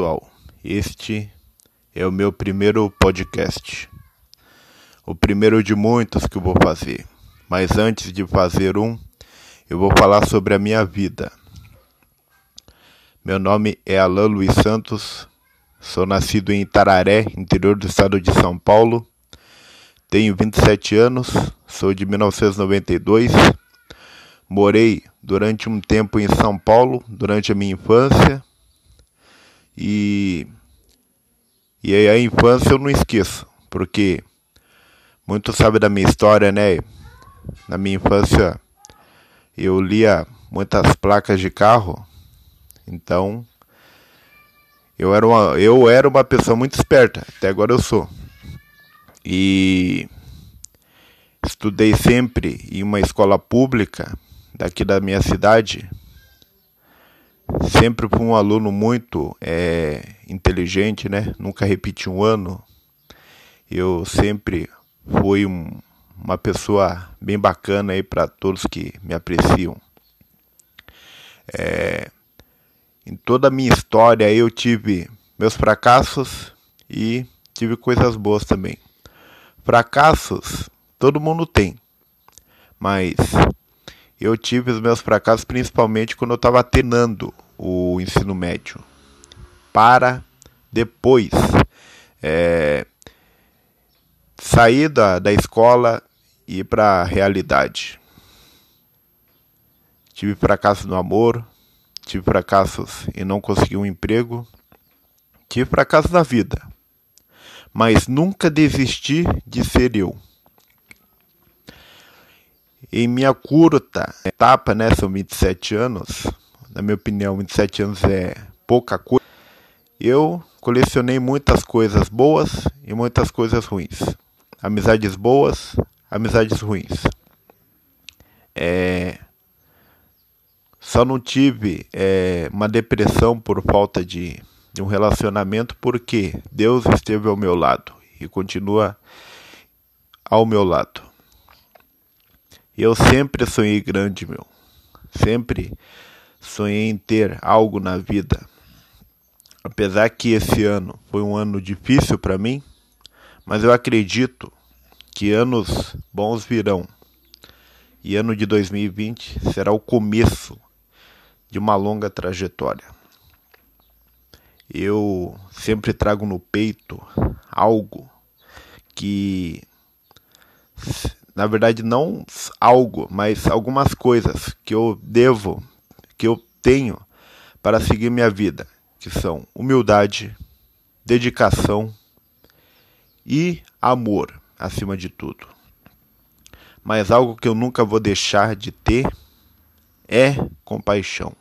pessoal, este é o meu primeiro podcast. O primeiro de muitos que vou fazer. Mas antes de fazer um, eu vou falar sobre a minha vida. Meu nome é Alan Luiz Santos, sou nascido em Itararé, interior do estado de São Paulo. Tenho 27 anos, sou de 1992. Morei durante um tempo em São Paulo, durante a minha infância e, e aí a infância eu não esqueço, porque muito sabe da minha história, né? Na minha infância eu lia muitas placas de carro, então eu era uma, eu era uma pessoa muito esperta, até agora eu sou. E estudei sempre em uma escola pública daqui da minha cidade, Sempre fui um aluno muito é, inteligente, né? Nunca repeti um ano. Eu sempre fui um, uma pessoa bem bacana aí para todos que me apreciam. É, em toda a minha história eu tive meus fracassos e tive coisas boas também. Fracassos todo mundo tem, mas eu tive os meus fracassos principalmente quando eu estava atenando o ensino médio, para depois é, sair da, da escola e ir para a realidade. Tive fracassos no amor, tive fracassos em não conseguir um emprego, tive fracassos na vida, mas nunca desisti de ser eu em minha curta etapa, né, são 27 anos, na minha opinião, 27 anos é pouca coisa. Eu colecionei muitas coisas boas e muitas coisas ruins. Amizades boas, amizades ruins. É... Só não tive é, uma depressão por falta de, de um relacionamento porque Deus esteve ao meu lado e continua ao meu lado. Eu sempre sonhei grande, meu. Sempre sonhei em ter algo na vida. Apesar que esse ano foi um ano difícil para mim, mas eu acredito que anos bons virão. E ano de 2020 será o começo de uma longa trajetória. Eu sempre trago no peito algo que na verdade não algo, mas algumas coisas que eu devo, que eu tenho para seguir minha vida, que são humildade, dedicação e amor, acima de tudo. Mas algo que eu nunca vou deixar de ter é compaixão.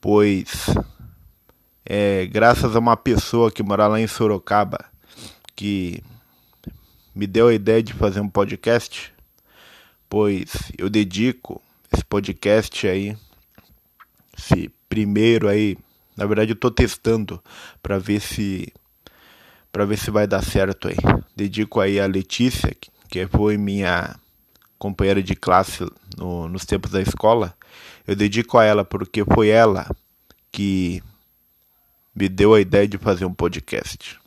Pois é graças a uma pessoa que mora lá em Sorocaba que me deu a ideia de fazer um podcast, pois eu dedico esse podcast aí, esse primeiro aí, na verdade eu tô testando para ver se para ver se vai dar certo aí. Dedico aí a Letícia, que foi minha companheira de classe no, nos tempos da escola. Eu dedico a ela porque foi ela que me deu a ideia de fazer um podcast.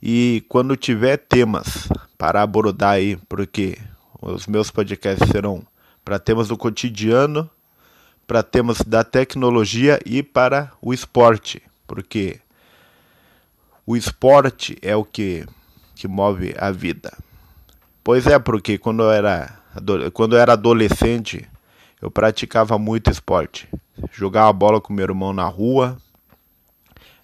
E quando tiver temas para abordar aí, porque os meus podcasts serão para temas do cotidiano, para temas da tecnologia e para o esporte, porque o esporte é o que, que move a vida. Pois é, porque quando eu era, quando eu era adolescente, eu praticava muito esporte. Jogava bola com meu irmão na rua.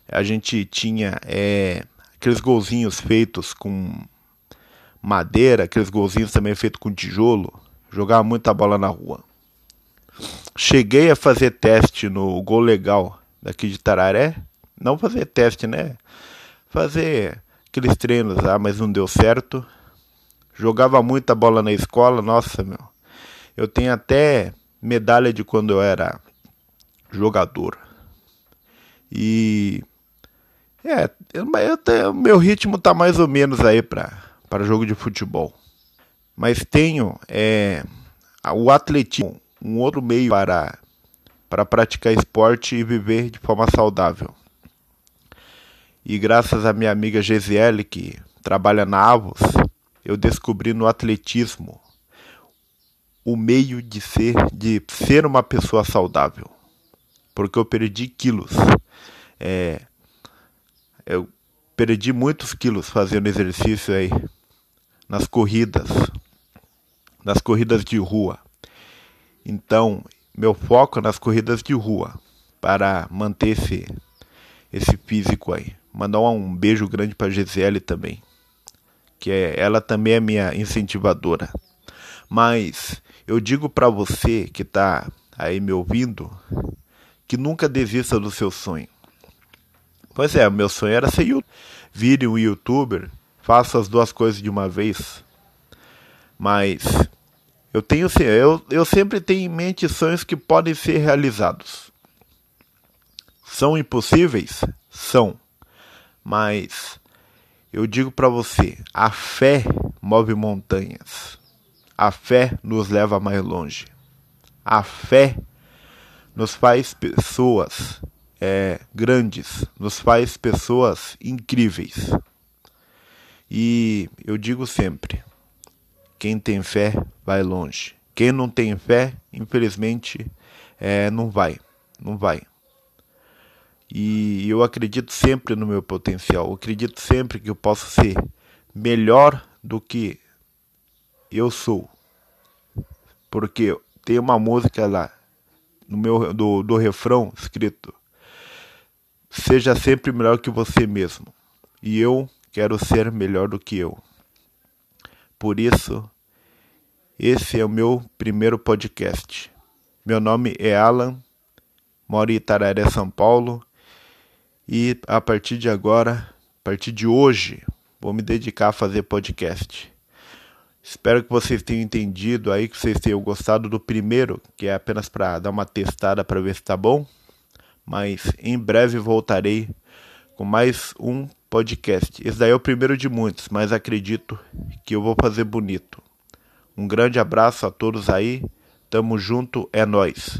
A gente tinha é, aqueles golzinhos feitos com madeira, aqueles golzinhos também feitos com tijolo. Jogava muita bola na rua. Cheguei a fazer teste no Gol Legal daqui de Tararé. Não fazer teste, né? Fazer aqueles treinos lá, mas não deu certo. Jogava muita bola na escola, nossa, meu. Eu tenho até medalha de quando eu era jogador. E é, eu, meu ritmo tá mais ou menos aí para jogo de futebol. Mas tenho é, o atletismo, um outro meio para, para praticar esporte e viver de forma saudável. E graças à minha amiga Gesiele, que trabalha na Avos, eu descobri no atletismo o meio de ser de ser uma pessoa saudável, porque eu perdi quilos. É, eu perdi muitos quilos fazendo exercício aí nas corridas, nas corridas de rua. Então, meu foco é nas corridas de rua para manter esse esse físico aí. Mandar um beijo grande para Gisele também, que é ela também é minha incentivadora. Mas eu digo para você que está aí me ouvindo que nunca desista do seu sonho. Pois é, meu sonho era ser youtuber. Vire um youtuber, faça as duas coisas de uma vez. Mas eu tenho eu, eu sempre tenho em mente sonhos que podem ser realizados. São impossíveis? São. Mas eu digo para você, a fé move montanhas. A fé nos leva mais longe. A fé nos faz pessoas é, grandes, nos faz pessoas incríveis. E eu digo sempre: quem tem fé vai longe. Quem não tem fé, infelizmente, é, não vai. Não vai. E eu acredito sempre no meu potencial. Eu acredito sempre que eu posso ser melhor do que eu sou. Porque tem uma música lá no meu do, do refrão escrito: Seja sempre melhor que você mesmo. E eu quero ser melhor do que eu. Por isso, esse é o meu primeiro podcast. Meu nome é Alan, moro em Itararé, São Paulo, e a partir de agora, a partir de hoje, vou me dedicar a fazer podcast. Espero que vocês tenham entendido aí, que vocês tenham gostado do primeiro, que é apenas para dar uma testada para ver se tá bom. Mas em breve voltarei com mais um podcast. Esse daí é o primeiro de muitos, mas acredito que eu vou fazer bonito. Um grande abraço a todos aí. Tamo junto, é nós.